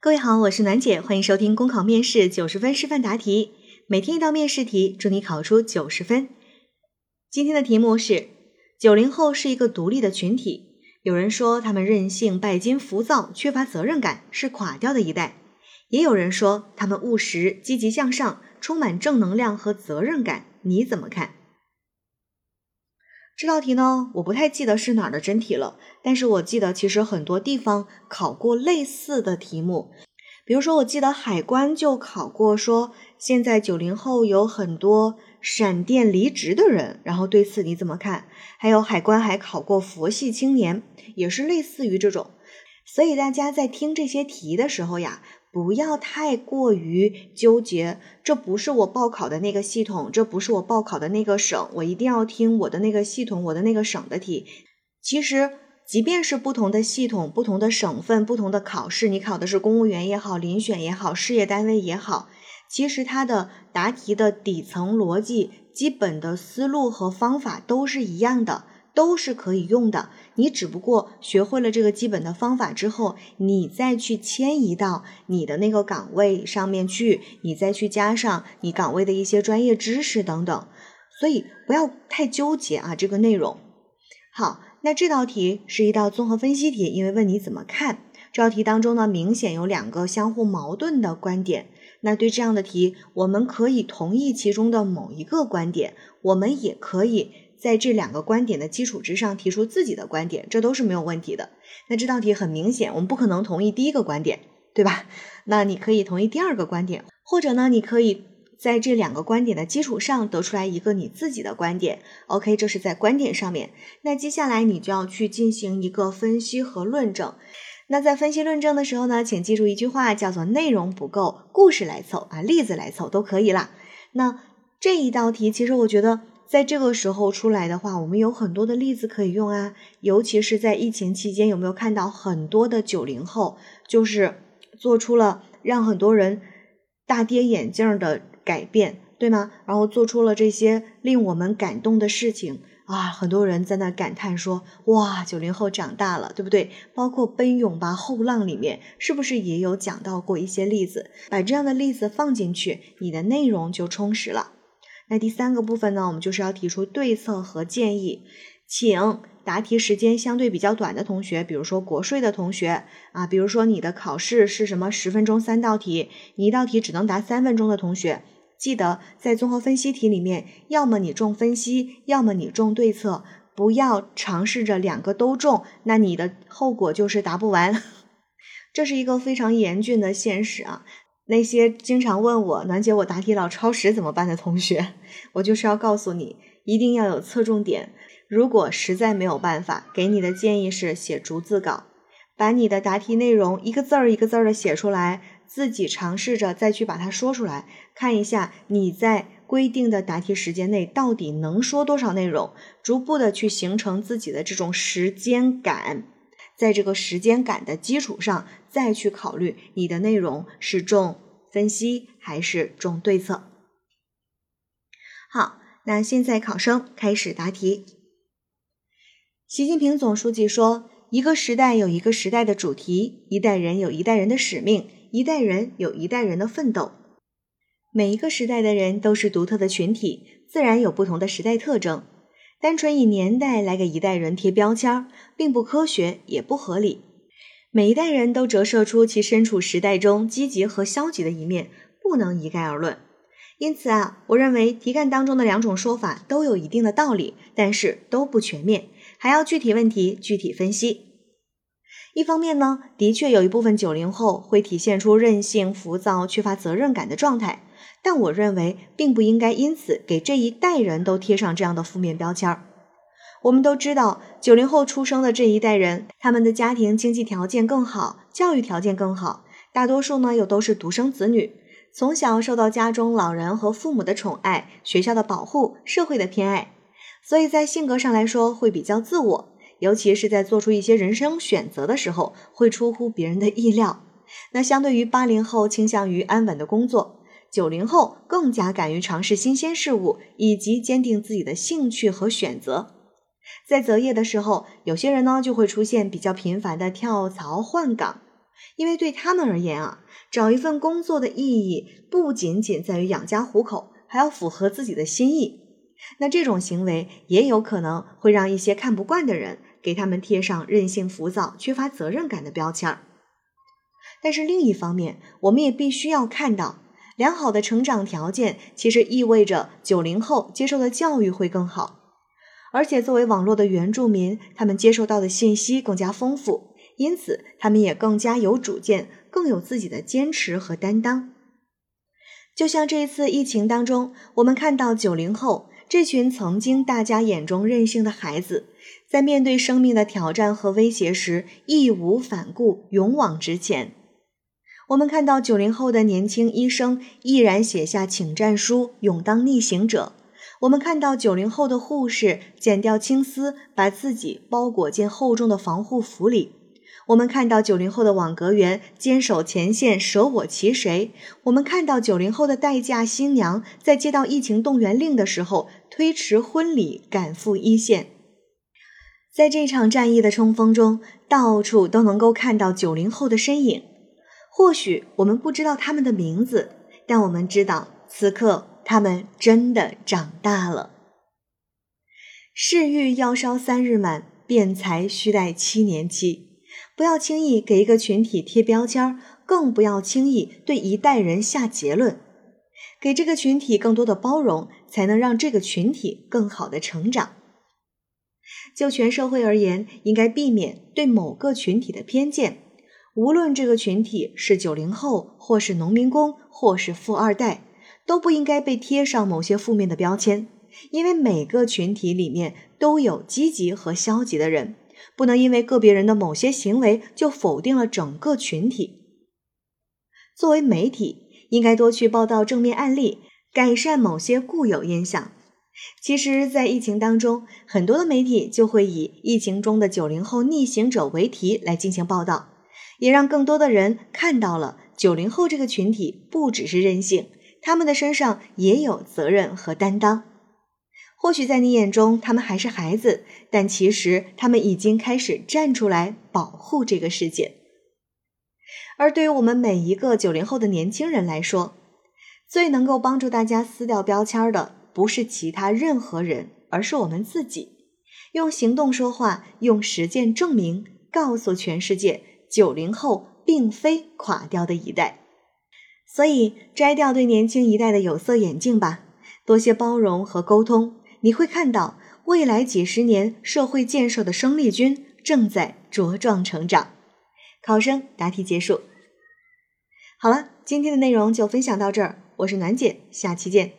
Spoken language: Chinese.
各位好，我是暖姐，欢迎收听公考面试九十分示范答题，每天一道面试题，祝你考出九十分。今天的题目是：九零后是一个独立的群体，有人说他们任性、拜金、浮躁、缺乏责任感，是垮掉的一代；也有人说他们务实、积极向上，充满正能量和责任感。你怎么看？这道题呢，我不太记得是哪儿的真题了，但是我记得其实很多地方考过类似的题目，比如说我记得海关就考过，说现在九零后有很多闪电离职的人，然后对此你怎么看？还有海关还考过佛系青年，也是类似于这种，所以大家在听这些题的时候呀。不要太过于纠结，这不是我报考的那个系统，这不是我报考的那个省，我一定要听我的那个系统、我的那个省的题。其实，即便是不同的系统、不同的省份、不同的考试，你考的是公务员也好、遴选也好、事业单位也好，其实它的答题的底层逻辑、基本的思路和方法都是一样的。都是可以用的，你只不过学会了这个基本的方法之后，你再去迁移到你的那个岗位上面去，你再去加上你岗位的一些专业知识等等，所以不要太纠结啊这个内容。好，那这道题是一道综合分析题，因为问你怎么看这道题当中呢，明显有两个相互矛盾的观点。那对这样的题，我们可以同意其中的某一个观点，我们也可以。在这两个观点的基础之上提出自己的观点，这都是没有问题的。那这道题很明显，我们不可能同意第一个观点，对吧？那你可以同意第二个观点，或者呢，你可以在这两个观点的基础上得出来一个你自己的观点。OK，这是在观点上面。那接下来你就要去进行一个分析和论证。那在分析论证的时候呢，请记住一句话，叫做内容不够，故事来凑啊，例子来凑都可以啦。那这一道题，其实我觉得。在这个时候出来的话，我们有很多的例子可以用啊，尤其是在疫情期间，有没有看到很多的九零后就是做出了让很多人大跌眼镜的改变，对吗？然后做出了这些令我们感动的事情啊，很多人在那感叹说：“哇，九零后长大了，对不对？”包括《奔涌吧后浪》里面是不是也有讲到过一些例子？把这样的例子放进去，你的内容就充实了。那第三个部分呢，我们就是要提出对策和建议，请答题时间相对比较短的同学，比如说国税的同学啊，比如说你的考试是什么十分钟三道题，你一道题只能答三分钟的同学，记得在综合分析题里面，要么你重分析，要么你重对策，不要尝试着两个都中，那你的后果就是答不完，这是一个非常严峻的现实啊。那些经常问我暖姐我答题老超时怎么办的同学，我就是要告诉你，一定要有侧重点。如果实在没有办法，给你的建议是写逐字稿，把你的答题内容一个字儿一个字儿的写出来，自己尝试着再去把它说出来，看一下你在规定的答题时间内到底能说多少内容，逐步的去形成自己的这种时间感。在这个时间感的基础上，再去考虑你的内容是重分析还是重对策。好，那现在考生开始答题。习近平总书记说：“一个时代有一个时代的主题，一代人有一代人的使命，一代人有一代人的奋斗。每一个时代的人都是独特的群体，自然有不同的时代特征。”单纯以年代来给一代人贴标签，并不科学也不合理。每一代人都折射出其身处时代中积极和消极的一面，不能一概而论。因此啊，我认为题干当中的两种说法都有一定的道理，但是都不全面，还要具体问题具体分析。一方面呢，的确有一部分九零后会体现出任性、浮躁、缺乏责任感的状态。但我认为，并不应该因此给这一代人都贴上这样的负面标签儿。我们都知道，九零后出生的这一代人，他们的家庭经济条件更好，教育条件更好，大多数呢又都是独生子女，从小受到家中老人和父母的宠爱、学校的保护、社会的偏爱，所以在性格上来说会比较自我，尤其是在做出一些人生选择的时候，会出乎别人的意料。那相对于八零后倾向于安稳的工作。九零后更加敢于尝试新鲜事物，以及坚定自己的兴趣和选择。在择业的时候，有些人呢就会出现比较频繁的跳槽换岗，因为对他们而言啊，找一份工作的意义不仅仅在于养家糊口，还要符合自己的心意。那这种行为也有可能会让一些看不惯的人给他们贴上任性、浮躁、缺乏责任感的标签儿。但是另一方面，我们也必须要看到，良好的成长条件其实意味着九零后接受的教育会更好，而且作为网络的原住民，他们接受到的信息更加丰富，因此他们也更加有主见，更有自己的坚持和担当。就像这一次疫情当中，我们看到九零后这群曾经大家眼中任性的孩子，在面对生命的挑战和威胁时，义无反顾，勇往直前。我们看到九零后的年轻医生毅然写下请战书，勇当逆行者；我们看到九零后的护士剪掉青丝，把自己包裹进厚重的防护服里；我们看到九零后的网格员坚守前线，舍我其谁；我们看到九零后的待嫁新娘在接到疫情动员令的时候推迟婚礼，赶赴一线。在这场战役的冲锋中，到处都能够看到九零后的身影。或许我们不知道他们的名字，但我们知道此刻他们真的长大了。世欲要烧三日满，辩才须待七年期。不要轻易给一个群体贴标签，更不要轻易对一代人下结论。给这个群体更多的包容，才能让这个群体更好的成长。就全社会而言，应该避免对某个群体的偏见。无论这个群体是九零后，或是农民工，或是富二代，都不应该被贴上某些负面的标签。因为每个群体里面都有积极和消极的人，不能因为个别人的某些行为就否定了整个群体。作为媒体，应该多去报道正面案例，改善某些固有印象。其实，在疫情当中，很多的媒体就会以“疫情中的九零后逆行者”为题来进行报道。也让更多的人看到了九零后这个群体不只是任性，他们的身上也有责任和担当。或许在你眼中他们还是孩子，但其实他们已经开始站出来保护这个世界。而对于我们每一个九零后的年轻人来说，最能够帮助大家撕掉标签的，不是其他任何人，而是我们自己。用行动说话，用实践证明，告诉全世界。九零后并非垮掉的一代，所以摘掉对年轻一代的有色眼镜吧，多些包容和沟通，你会看到未来几十年社会建设的生力军正在茁壮成长。考生答题结束。好了，今天的内容就分享到这儿，我是暖姐，下期见。